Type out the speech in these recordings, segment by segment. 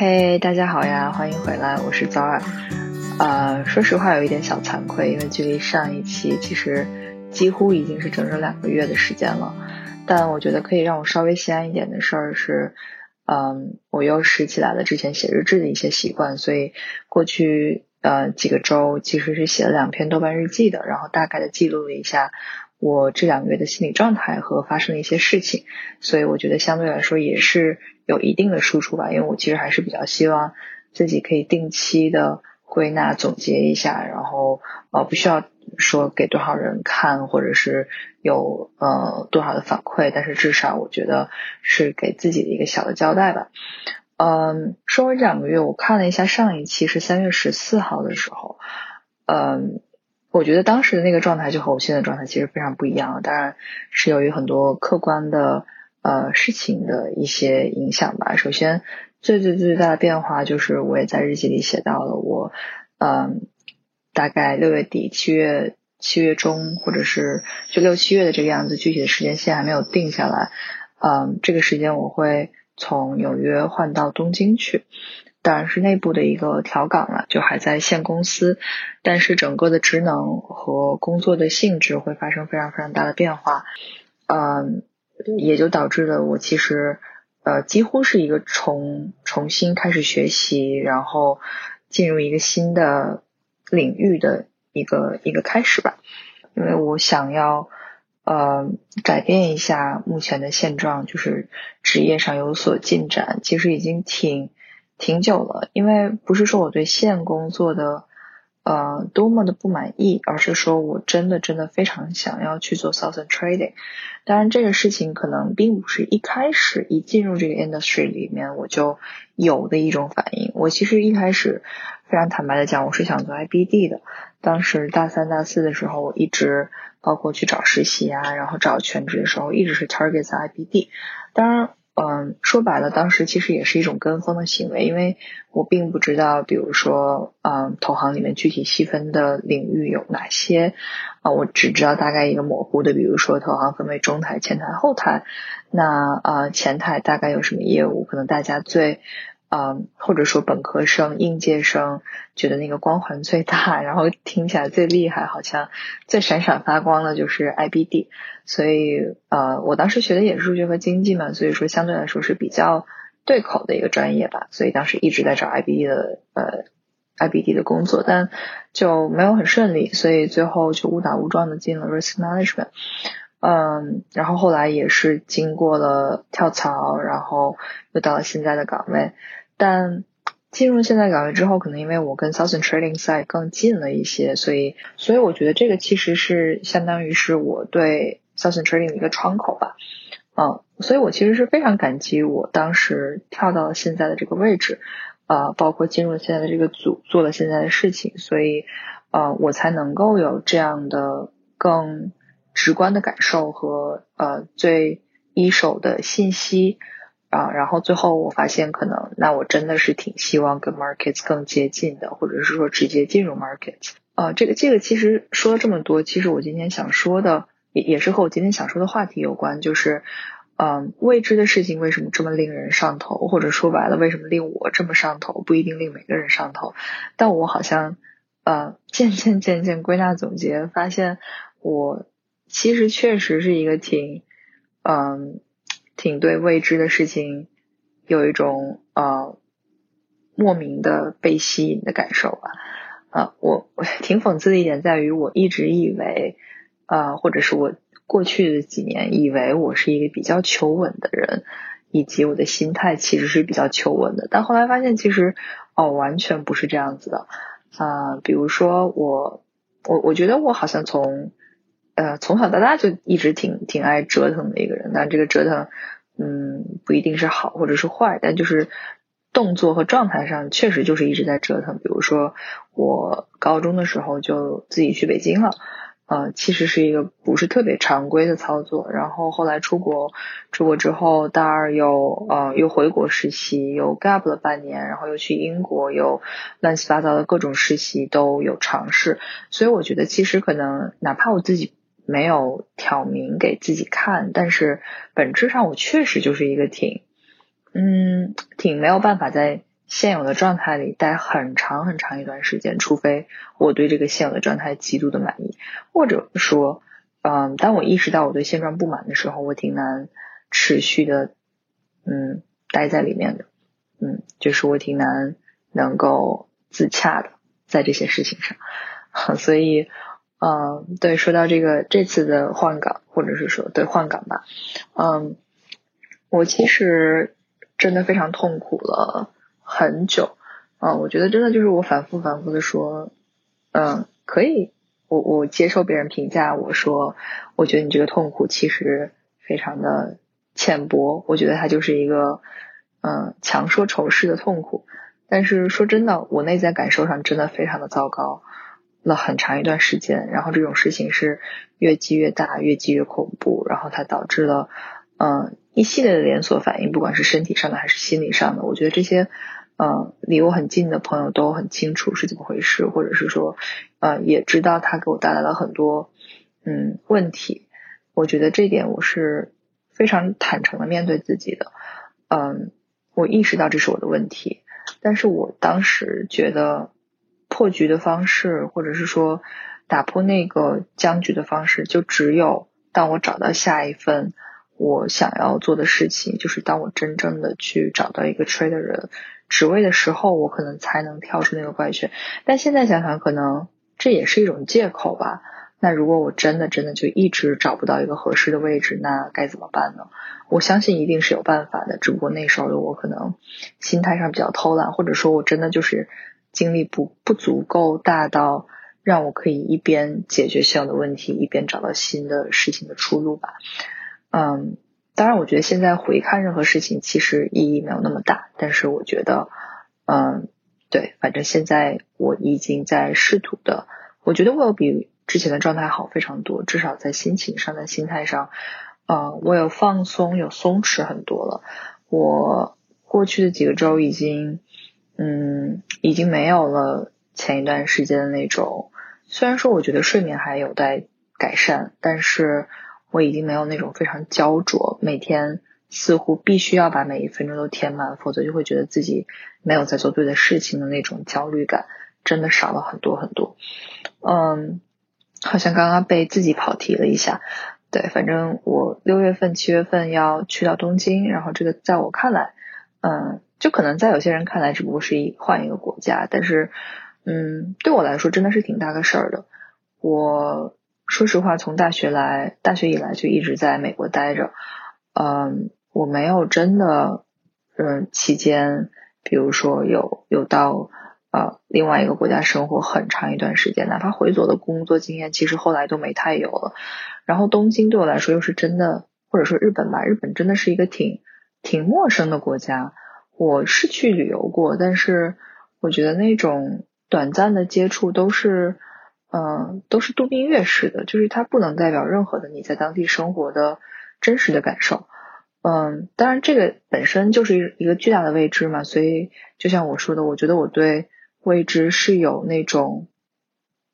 嘿，大家好呀，欢迎回来，我是早儿。呃，说实话有一点小惭愧，因为距离上一期其实几乎已经是整整两个月的时间了。但我觉得可以让我稍微心安一点的事儿是，嗯，我又拾起来了之前写日志的一些习惯，所以过去呃几个周其实是写了两篇豆瓣日记的，然后大概的记录了一下我这两个月的心理状态和发生的一些事情，所以我觉得相对来说也是有一定的输出吧，因为我其实还是比较希望自己可以定期的。归纳总结一下，然后呃不需要说给多少人看，或者是有呃多少的反馈，但是至少我觉得是给自己的一个小的交代吧。嗯，说回这两个月，我看了一下上一期是三月十四号的时候，嗯，我觉得当时的那个状态就和我现在状态其实非常不一样，当然是由于很多客观的呃事情的一些影响吧。首先。最最最大的变化就是，我也在日记里写到了我，嗯，大概六月底、七月七月中，或者是就六七月的这个样子，具体的时间线还没有定下来。嗯，这个时间我会从纽约换到东京去，当然是内部的一个调岗了，就还在现公司，但是整个的职能和工作的性质会发生非常非常大的变化。嗯，也就导致了我其实。呃，几乎是一个重重新开始学习，然后进入一个新的领域的一个一个开始吧。因为我想要呃改变一下目前的现状，就是职业上有所进展。其实已经挺挺久了，因为不是说我对现工作的。呃，多么的不满意，而是说我真的真的非常想要去做 Southern Trading。当然，这个事情可能并不是一开始一进入这个 industry 里面我就有的一种反应。我其实一开始非常坦白的讲，我是想做 IBD 的。当时大三、大四的时候，我一直包括去找实习啊，然后找全职的时候，一直是 target 在 IBD。当然。嗯，说白了，当时其实也是一种跟风的行为，因为我并不知道，比如说，嗯，投行里面具体细分的领域有哪些，啊，我只知道大概一个模糊的，比如说投行分为中台、前台、后台，那呃，前台大概有什么业务？可能大家最。嗯，或者说本科生、应届生觉得那个光环最大，然后听起来最厉害，好像最闪闪发光的就是 IBD。所以呃，我当时学的也是数学和经济嘛，所以说相对来说是比较对口的一个专业吧。所以当时一直在找 IBD 的呃 IBD 的工作，但就没有很顺利，所以最后就误打误撞的进了 Risk Management。嗯，然后后来也是经过了跳槽，然后又到了现在的岗位。但进入现在岗位之后，可能因为我跟 Southern Trading Side 更近了一些，所以所以我觉得这个其实是相当于是我对 Southern Trading 的一个窗口吧。嗯，所以我其实是非常感激我当时跳到了现在的这个位置，呃，包括进入现在的这个组，做了现在的事情，所以呃，我才能够有这样的更直观的感受和呃最一手的信息。啊，然后最后我发现，可能那我真的是挺希望跟 markets 更接近的，或者是说直接进入 markets。啊，这个这个其实说了这么多，其实我今天想说的也也是和我今天想说的话题有关，就是嗯，未知的事情为什么这么令人上头，或者说白了，为什么令我这么上头，不一定令每个人上头。但我好像呃，渐渐渐渐归纳总结，发现我其实确实是一个挺嗯。挺对未知的事情有一种呃莫名的被吸引的感受吧。呃，我我挺讽刺的一点在于，我一直以为呃，或者是我过去的几年以为我是一个比较求稳的人，以及我的心态其实是比较求稳的。但后来发现，其实哦，完全不是这样子的。啊，比如说我我我觉得我好像从呃，从小到大就一直挺挺爱折腾的一个人，但这个折腾，嗯，不一定是好或者是坏，但就是动作和状态上确实就是一直在折腾。比如说，我高中的时候就自己去北京了，呃，其实是一个不是特别常规的操作。然后后来出国，出国之后大二又呃又回国实习，又 gap 了半年，然后又去英国，又乱七八糟的各种实习都有尝试。所以我觉得，其实可能哪怕我自己。没有挑明给自己看，但是本质上我确实就是一个挺，嗯，挺没有办法在现有的状态里待很长很长一段时间，除非我对这个现有的状态极度的满意，或者说，嗯，当我意识到我对现状不满的时候，我挺难持续的，嗯，待在里面的，嗯，就是我挺难能够自洽的在这些事情上，所以，嗯，对，说到这个这次的换岗，或者是说对换岗吧，嗯，我其实真的非常痛苦了。很久，啊，我觉得真的就是我反复反复的说，嗯，可以，我我接受别人评价我说，我觉得你这个痛苦其实非常的浅薄，我觉得它就是一个，嗯，强说愁事的痛苦。但是说真的，我内在感受上真的非常的糟糕了很长一段时间，然后这种事情是越积越大，越积越恐怖，然后它导致了，嗯，一系列的连锁反应，不管是身体上的还是心理上的，我觉得这些。呃，离我很近的朋友都很清楚是怎么回事，或者是说，呃，也知道他给我带来了很多嗯问题。我觉得这点我是非常坦诚的面对自己的。嗯，我意识到这是我的问题，但是我当时觉得破局的方式，或者是说打破那个僵局的方式，就只有当我找到下一份我想要做的事情，就是当我真正的去找到一个 trader 人。职位的时候，我可能才能跳出那个怪圈。但现在想想，可能这也是一种借口吧。那如果我真的真的就一直找不到一个合适的位置，那该怎么办呢？我相信一定是有办法的，只不过那时候的我可能心态上比较偷懒，或者说我真的就是精力不不足够大到让我可以一边解决现有的问题，一边找到新的事情的出路吧。嗯。当然，我觉得现在回看任何事情，其实意义没有那么大。但是我觉得，嗯，对，反正现在我已经在试图的，我觉得我有比之前的状态好非常多，至少在心情上、在心态上，呃，我有放松、有松弛很多了。我过去的几个周已经，嗯，已经没有了前一段时间的那种。虽然说我觉得睡眠还有待改善，但是。我已经没有那种非常焦灼，每天似乎必须要把每一分钟都填满，否则就会觉得自己没有在做对的事情的那种焦虑感，真的少了很多很多。嗯，好像刚刚被自己跑题了一下。对，反正我六月份、七月份要去到东京，然后这个在我看来，嗯，就可能在有些人看来只不过是一换一个国家，但是，嗯，对我来说真的是挺大个事儿的。我。说实话，从大学来，大学以来就一直在美国待着。嗯，我没有真的，嗯，期间，比如说有有到呃另外一个国家生活很长一段时间，哪怕回国的工作经验，其实后来都没太有了。然后东京对我来说又是真的，或者说日本吧，日本真的是一个挺挺陌生的国家。我是去旅游过，但是我觉得那种短暂的接触都是。嗯，都是度蜜月式的，就是它不能代表任何的你在当地生活的真实的感受。嗯，当然这个本身就是一个巨大的未知嘛，所以就像我说的，我觉得我对未知是有那种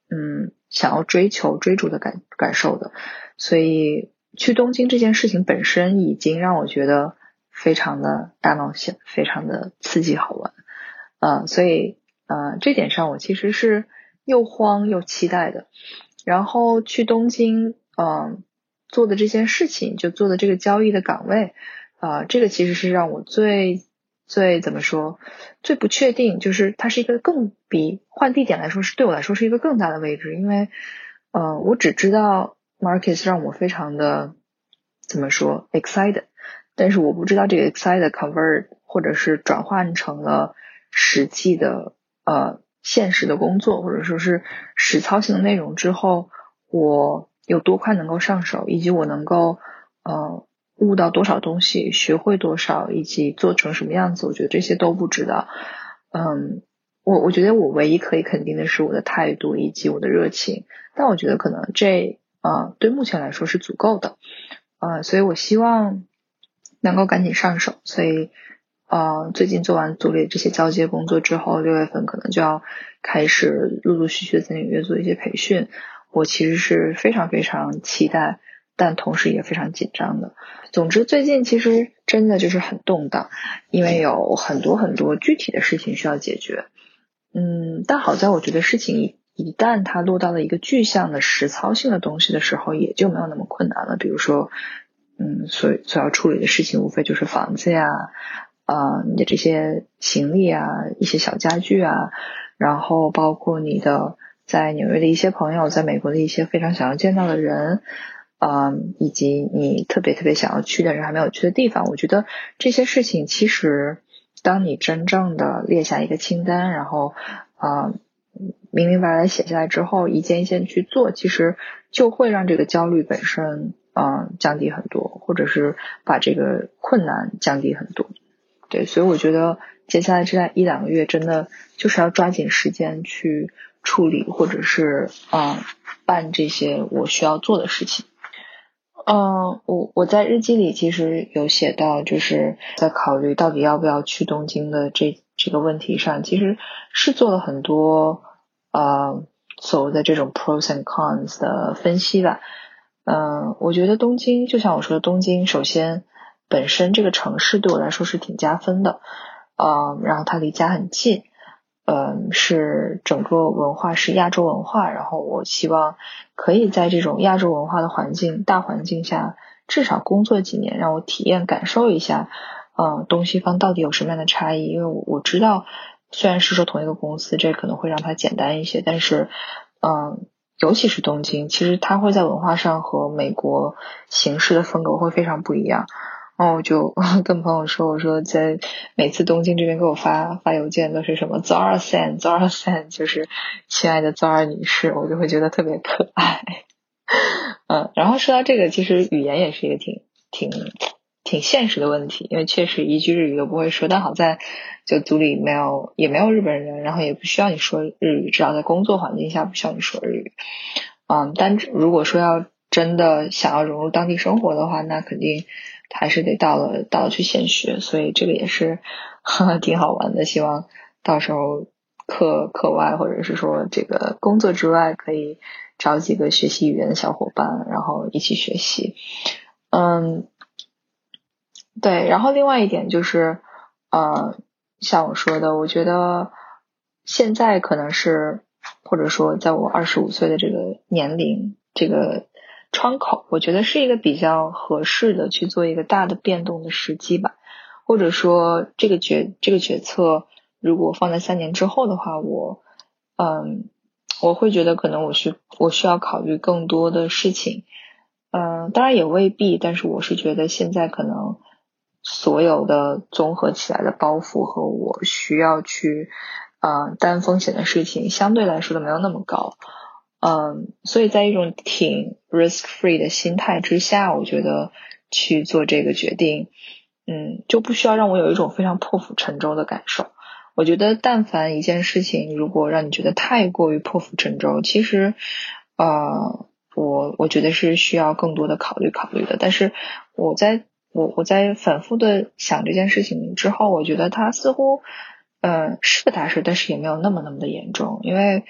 嗯想要追求、追逐的感感受的。所以去东京这件事情本身已经让我觉得非常的大冒险，非常的刺激好玩。嗯，所以呃这点上我其实是。又慌又期待的，然后去东京，嗯，做的这件事情，就做的这个交易的岗位，啊，这个其实是让我最最怎么说，最不确定，就是它是一个更比换地点来说是对我来说是一个更大的位置，因为，呃，我只知道 Marcus 让我非常的怎么说 excited，但是我不知道这个 excited convert 或者是转换成了实际的，呃。现实的工作或者说是实操性的内容之后，我有多快能够上手，以及我能够呃悟到多少东西，学会多少，以及做成什么样子，我觉得这些都不知道。嗯，我我觉得我唯一可以肯定的是我的态度以及我的热情，但我觉得可能这啊对目前来说是足够的。呃，所以我希望能够赶紧上手，所以。呃，最近做完组里这些交接工作之后，六月份可能就要开始陆陆续续在纽约做一些培训。我其实是非常非常期待但同时也非常紧张的。总之，最近其实真的就是很动荡，因为有很多很多具体的事情需要解决。嗯，但好在我觉得事情一旦它落到了一个具象的实操性的东西的时候，也就没有那么困难了。比如说，嗯，所所要处理的事情无非就是房子呀，啊，你的这些行李啊，一些小家具啊，然后包括你的在纽约的一些朋友，在美国的一些非常想要见到的人，嗯，以及你特别特别想要去的人还没有去的地方。我觉得这些事情其实。当你真正的列下一个清单，然后啊明明白白写下来之后，一件一件去做，其实就会让这个焦虑本身嗯降低很多，或者是把这个困难降低很多。对，所以我觉得接下来这一两个月真的就是要抓紧时间去处理，或者是啊办这些我需要做的事情。嗯，我我在日记里其实有写到，就是在考虑到底要不要去东京的这这个问题上，其实是做了很多呃所谓的这种 pros and cons 的分析吧。嗯，我觉得东京就像我说的，东京首先本身这个城市对我来说是挺加分的，嗯，然后它离家很近。嗯，是整个文化是亚洲文化，然后我希望可以在这种亚洲文化的环境大环境下，至少工作几年，让我体验感受一下，嗯，东西方到底有什么样的差异？因为我我知道，虽然是说同一个公司，这可能会让它简单一些，但是，嗯，尤其是东京，其实它会在文化上和美国形式的风格会非常不一样。然后我就 跟朋友说：“我说在每次东京这边给我发发邮件都是什么 Zara San Zara San，就是亲爱的 Zara 女士，我就会觉得特别可爱。嗯，然后说到这个，其实语言也是一个挺挺挺现实的问题，因为确实一句日语都不会说。但好在就组里没有也没有日本人，然后也不需要你说日语，至少在工作环境下不需要你说日语。嗯，但如果说要真的想要融入当地生活的话，那肯定。还是得到了到了去现学，所以这个也是 挺好玩的。希望到时候课课外或者是说这个工作之外，可以找几个学习语言的小伙伴，然后一起学习。嗯，对。然后另外一点就是，呃，像我说的，我觉得现在可能是或者说在我二十五岁的这个年龄，这个。窗口，我觉得是一个比较合适的去做一个大的变动的时机吧，或者说这个决这个决策如果放在三年之后的话，我嗯我会觉得可能我需我需要考虑更多的事情，嗯当然也未必，但是我是觉得现在可能所有的综合起来的包袱和我需要去啊担风险的事情相对来说的没有那么高。嗯，所以在一种挺 risk free 的心态之下，我觉得去做这个决定，嗯，就不需要让我有一种非常破釜沉舟的感受。我觉得，但凡一件事情如果让你觉得太过于破釜沉舟，其实，呃，我我觉得是需要更多的考虑考虑的。但是，我在我我在反复的想这件事情之后，我觉得它似乎，嗯，是个大事，但是也没有那么那么的严重，因为。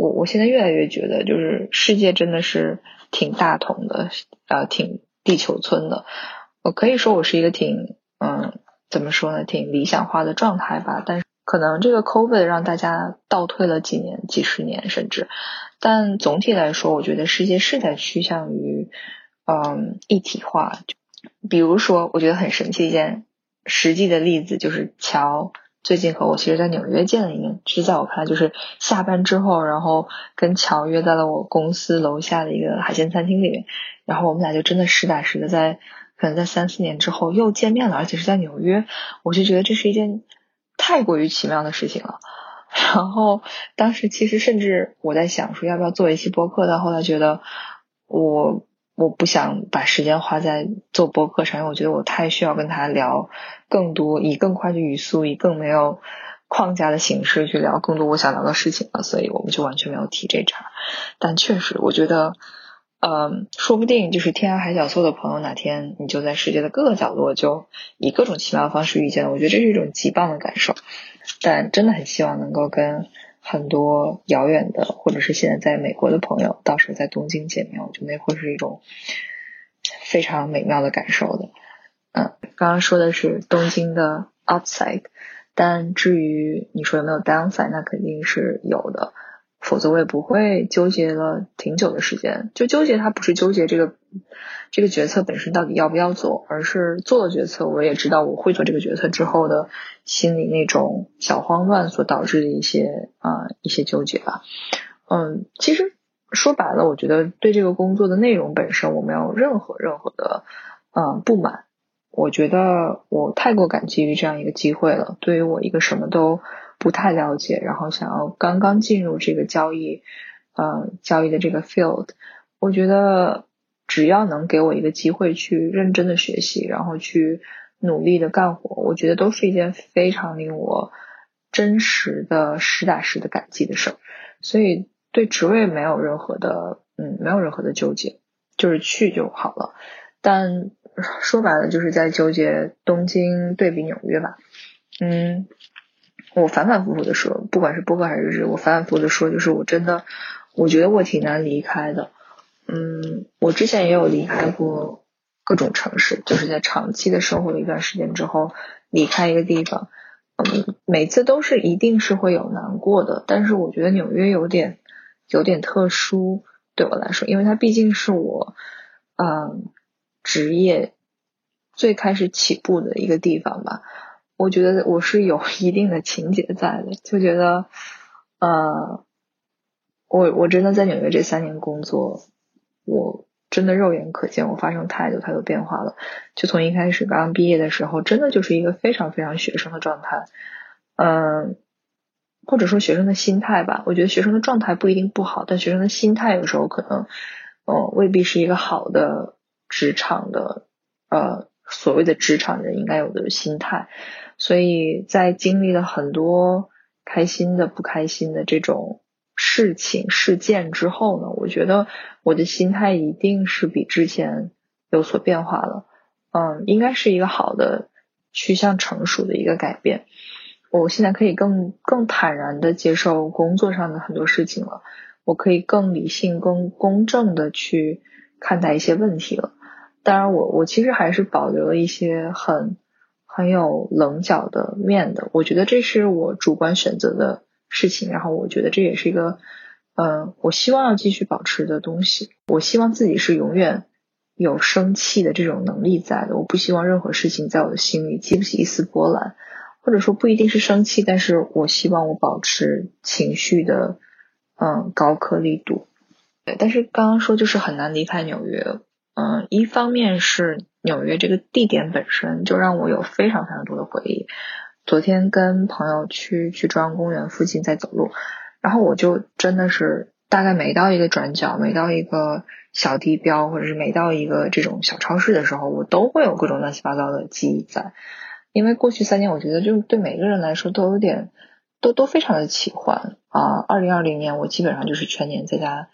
我我现在越来越觉得，就是世界真的是挺大同的，呃，挺地球村的。我可以说我是一个挺，嗯，怎么说呢，挺理想化的状态吧。但是可能这个 COVID 让大家倒退了几年、几十年，甚至。但总体来说，我觉得世界是在趋向于，嗯，一体化。就比如说，我觉得很神奇一件实际的例子就是乔。最近和我其实，在纽约见了一面，其实在我看来，就是下班之后，然后跟乔约在了我公司楼下的一个海鲜餐厅里面，然后我们俩就真的实打实的在，可能在三四年之后又见面了，而且是在纽约，我就觉得这是一件太过于奇妙的事情了。然后当时其实甚至我在想说要不要做一期播客，但后来觉得我。我不想把时间花在做播客上，因为我觉得我太需要跟他聊更多，以更快的语速，以更没有框架的形式去聊更多我想聊的事情了，所以我们就完全没有提这茬。但确实，我觉得，嗯，说不定就是天涯海角所有的朋友，哪天你就在世界的各个角落，就以各种奇妙的方式遇见了。我觉得这是一种极棒的感受，但真的很希望能够跟。很多遥远的，或者是现在在美国的朋友，到时候在东京见面，我觉得那会是一种非常美妙的感受的。嗯，刚刚说的是东京的 upside，但至于你说有没有 downside，那肯定是有的。否则我也不会纠结了挺久的时间。就纠结它不是纠结这个这个决策本身到底要不要做，而是做了决策，我也知道我会做这个决策之后的心里那种小慌乱所导致的一些啊一些纠结吧。嗯，其实说白了，我觉得对这个工作的内容本身我没有任何任何的嗯不满。我觉得我太过感激于这样一个机会了。对于我一个什么都。不太了解，然后想要刚刚进入这个交易，呃，交易的这个 field，我觉得只要能给我一个机会去认真的学习，然后去努力的干活，我觉得都是一件非常令我真实的实打实的感激的事儿。所以对职位没有任何的，嗯，没有任何的纠结，就是去就好了。但说白了，就是在纠结东京对比纽约吧，嗯。我反反复复的说，不管是播客还是日，我反反复复的说，就是我真的，我觉得我挺难离开的。嗯，我之前也有离开过各种城市，就是在长期的生活了一段时间之后，离开一个地方，嗯，每次都是一定是会有难过的。但是我觉得纽约有点有点特殊，对我来说，因为它毕竟是我嗯职业最开始起步的一个地方吧。我觉得我是有一定的情节在的，就觉得，呃，我我真的在纽约这三年工作，我真的肉眼可见我发生太多太多变化了。就从一开始刚刚毕业的时候，真的就是一个非常非常学生的状态，嗯，或者说学生的心态吧。我觉得学生的状态不一定不好，但学生的心态有时候可能，嗯，未必是一个好的职场的，呃，所谓的职场人应该有的心态。所以在经历了很多开心的、不开心的这种事情、事件之后呢，我觉得我的心态一定是比之前有所变化了。嗯，应该是一个好的趋向成熟的一个改变。我现在可以更更坦然的接受工作上的很多事情了，我可以更理性、更公正的去看待一些问题了。当然，我我其实还是保留了一些很。很有棱角的面的，我觉得这是我主观选择的事情，然后我觉得这也是一个，嗯，我希望要继续保持的东西。我希望自己是永远有生气的这种能力在的，我不希望任何事情在我的心里激不起一丝波澜，或者说不一定是生气，但是我希望我保持情绪的，嗯，高颗粒度。对，但是刚刚说就是很难离开纽约，嗯，一方面是。纽约这个地点本身就让我有非常非常多的回忆。昨天跟朋友去去中央公园附近在走路，然后我就真的是大概每到一个转角，每到一个小地标，或者是每到一个这种小超市的时候，我都会有各种乱七八糟的记忆在。因为过去三年，我觉得就对每个人来说都有点都都非常的奇幻啊。二零二零年我基本上就是全年在家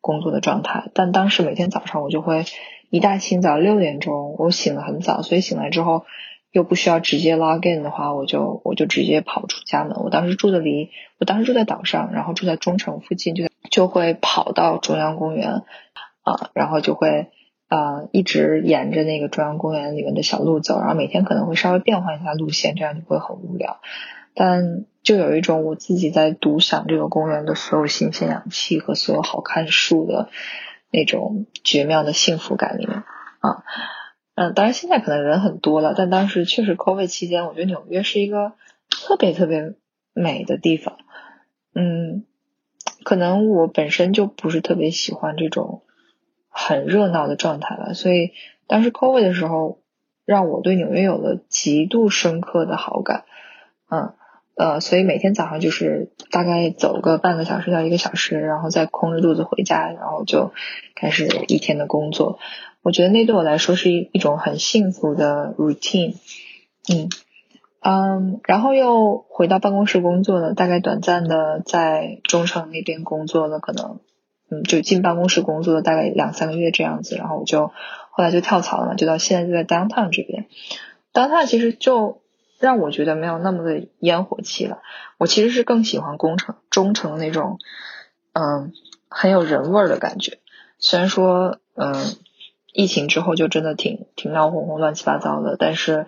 工作的状态，但当时每天早上我就会。一大清早六点钟，我醒得很早，所以醒来之后又不需要直接 log in 的话，我就我就直接跑出家门。我当时住的离，我当时住在岛上，然后住在中城附近，就就会跑到中央公园啊，然后就会啊一直沿着那个中央公园里面的小路走，然后每天可能会稍微变换一下路线，这样就不会很无聊。但就有一种我自己在独享这个公园的所有新鲜氧气和所有好看树的。那种绝妙的幸福感里面啊，嗯，当然现在可能人很多了，但当时确实 COVID 期间，我觉得纽约是一个特别特别美的地方。嗯，可能我本身就不是特别喜欢这种很热闹的状态吧，所以当时 COVID 的时候，让我对纽约有了极度深刻的好感。嗯。呃，所以每天早上就是大概走个半个小时到一个小时，然后再空着肚子回家，然后就开始一天的工作。我觉得那对我来说是一一种很幸福的 routine。嗯嗯，然后又回到办公室工作了，大概短暂的在中城那边工作了，可能嗯就进办公室工作了大概两三个月这样子，然后我就后来就跳槽了嘛，就到现在就在 downtown 这边。downtown 其实就。让我觉得没有那么的烟火气了。我其实是更喜欢工程中城那种，嗯，很有人味儿的感觉。虽然说，嗯，疫情之后就真的挺挺闹哄哄、乱七八糟的。但是，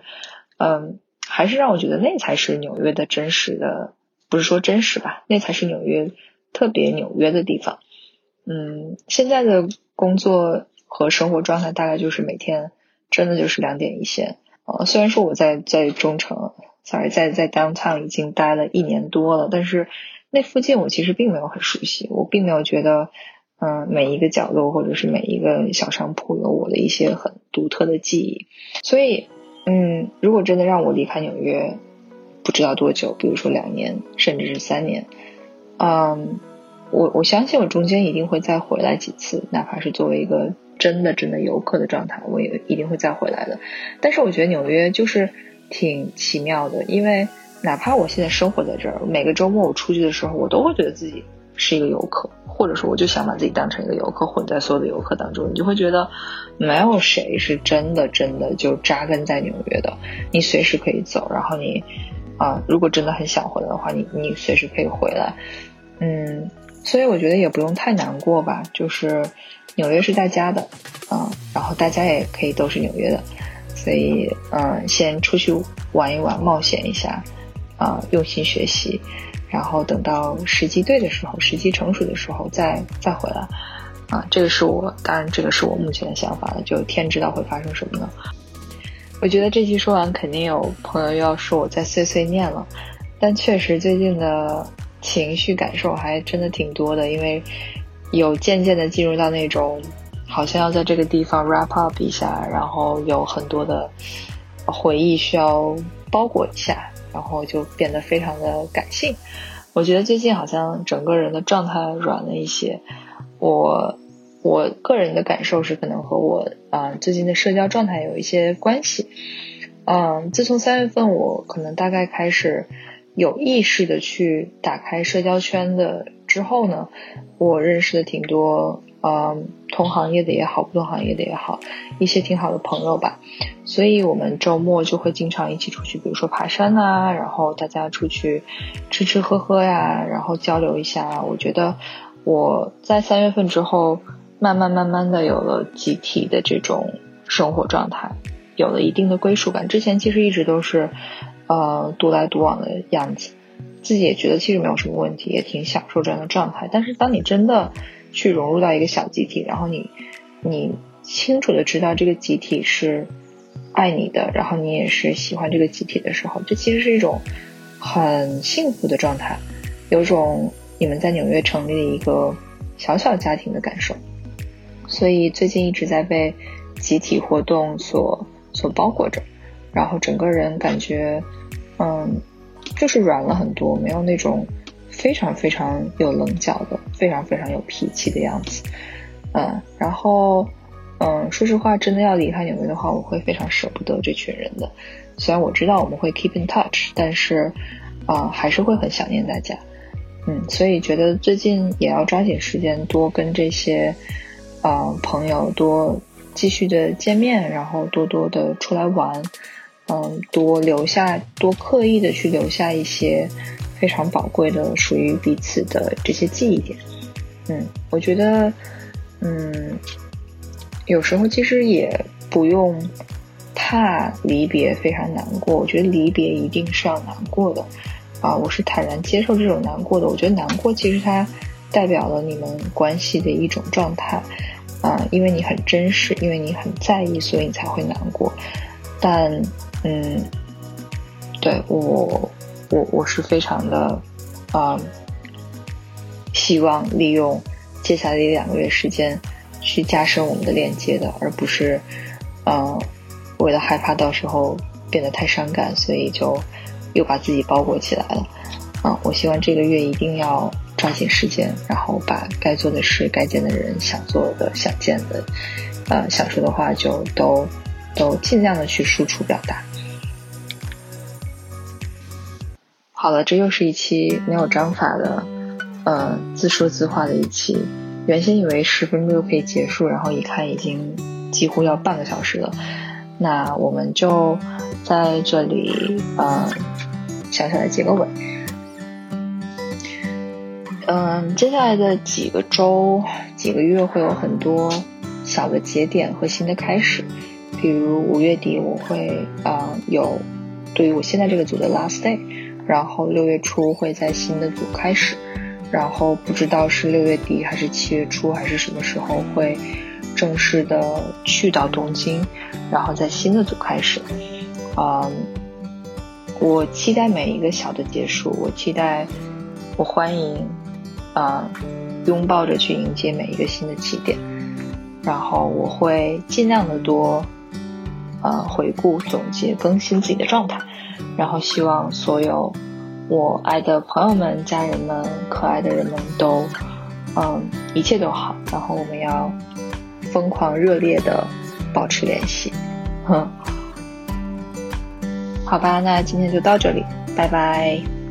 嗯，还是让我觉得那才是纽约的真实的，不是说真实吧，那才是纽约特别纽约的地方。嗯，现在的工作和生活状态大概就是每天真的就是两点一线。呃，虽然说我在在中城，sorry，在在 downtown 已经待了一年多了，但是那附近我其实并没有很熟悉，我并没有觉得，嗯，每一个角落或者是每一个小商铺有我的一些很独特的记忆。所以，嗯，如果真的让我离开纽约，不知道多久，比如说两年，甚至是三年，嗯，我我相信我中间一定会再回来几次，哪怕是作为一个。真的真的游客的状态，我也一定会再回来的。但是我觉得纽约就是挺奇妙的，因为哪怕我现在生活在这儿，每个周末我出去的时候，我都会觉得自己是一个游客，或者说我就想把自己当成一个游客，混在所有的游客当中。你就会觉得没有谁是真的真的就扎根在纽约的，你随时可以走，然后你啊，如果真的很想回来的话，你你随时可以回来。嗯，所以我觉得也不用太难过吧，就是。纽约是大家的，嗯，然后大家也可以都是纽约的，所以嗯，先出去玩一玩，冒险一下，啊，用心学习，然后等到时机对的时候，时机成熟的时候再再回来，啊，这个是我，当然这个是我目前的想法了，就天知道会发生什么呢？我觉得这期说完，肯定有朋友要说我在碎碎念了，但确实最近的情绪感受还真的挺多的，因为。有渐渐的进入到那种，好像要在这个地方 wrap up 一下，然后有很多的回忆需要包裹一下，然后就变得非常的感性。我觉得最近好像整个人的状态软了一些。我我个人的感受是，可能和我啊最近的社交状态有一些关系。嗯，自从三月份，我可能大概开始有意识的去打开社交圈的。之后呢，我认识的挺多，嗯，同行业的也好，不同行业的也好，一些挺好的朋友吧。所以我们周末就会经常一起出去，比如说爬山啊，然后大家出去吃吃喝喝呀，然后交流一下。我觉得我在三月份之后，慢慢慢慢的有了集体的这种生活状态，有了一定的归属感。之前其实一直都是，呃，独来独往的样子。自己也觉得其实没有什么问题，也挺享受这样的状态。但是当你真的去融入到一个小集体，然后你你清楚的知道这个集体是爱你的，然后你也是喜欢这个集体的时候，这其实是一种很幸福的状态，有种你们在纽约成立的一个小小家庭的感受。所以最近一直在被集体活动所所包裹着，然后整个人感觉嗯。就是软了很多，没有那种非常非常有棱角的、非常非常有脾气的样子。嗯，然后嗯，说实话，真的要离开纽约的话，我会非常舍不得这群人的。虽然我知道我们会 keep in touch，但是啊，还是会很想念大家。嗯，所以觉得最近也要抓紧时间，多跟这些啊朋友多继续的见面，然后多多的出来玩。嗯，多留下，多刻意的去留下一些非常宝贵的属于彼此的这些记忆点。嗯，我觉得，嗯，有时候其实也不用怕离别非常难过。我觉得离别一定是要难过的啊，我是坦然接受这种难过的。我觉得难过其实它代表了你们关系的一种状态啊，因为你很真实，因为你很在意，所以你才会难过。但嗯，对我，我我是非常的，啊，希望利用接下来的两个月时间去加深我们的链接的，而不是，嗯，为了害怕到时候变得太伤感，所以就又把自己包裹起来了。啊，我希望这个月一定要抓紧时间，然后把该做的事、该见的人、想做的、想见的，呃，想说的话就都都尽量的去输出表达。好了，这又是一期没有章法的，呃，自说自话的一期。原先以为十分钟就可以结束，然后一看已经几乎要半个小时了。那我们就在这里，呃，小小的结个尾。嗯，接下来的几个周、几个月会有很多小的节点和新的开始。比如五月底我会啊有对于我现在这个组的 last day，然后六月初会在新的组开始，然后不知道是六月底还是七月初还是什么时候会正式的去到东京，然后在新的组开始。嗯，我期待每一个小的结束，我期待，我欢迎，啊，拥抱着去迎接每一个新的起点，然后我会尽量的多，呃，回顾、总结、更新自己的状态，然后希望所有我爱的朋友们、家人们、可爱的人们都，嗯，一切都好，然后我们要疯狂热烈的保持联系，哼。好吧，那今天就到这里，拜拜。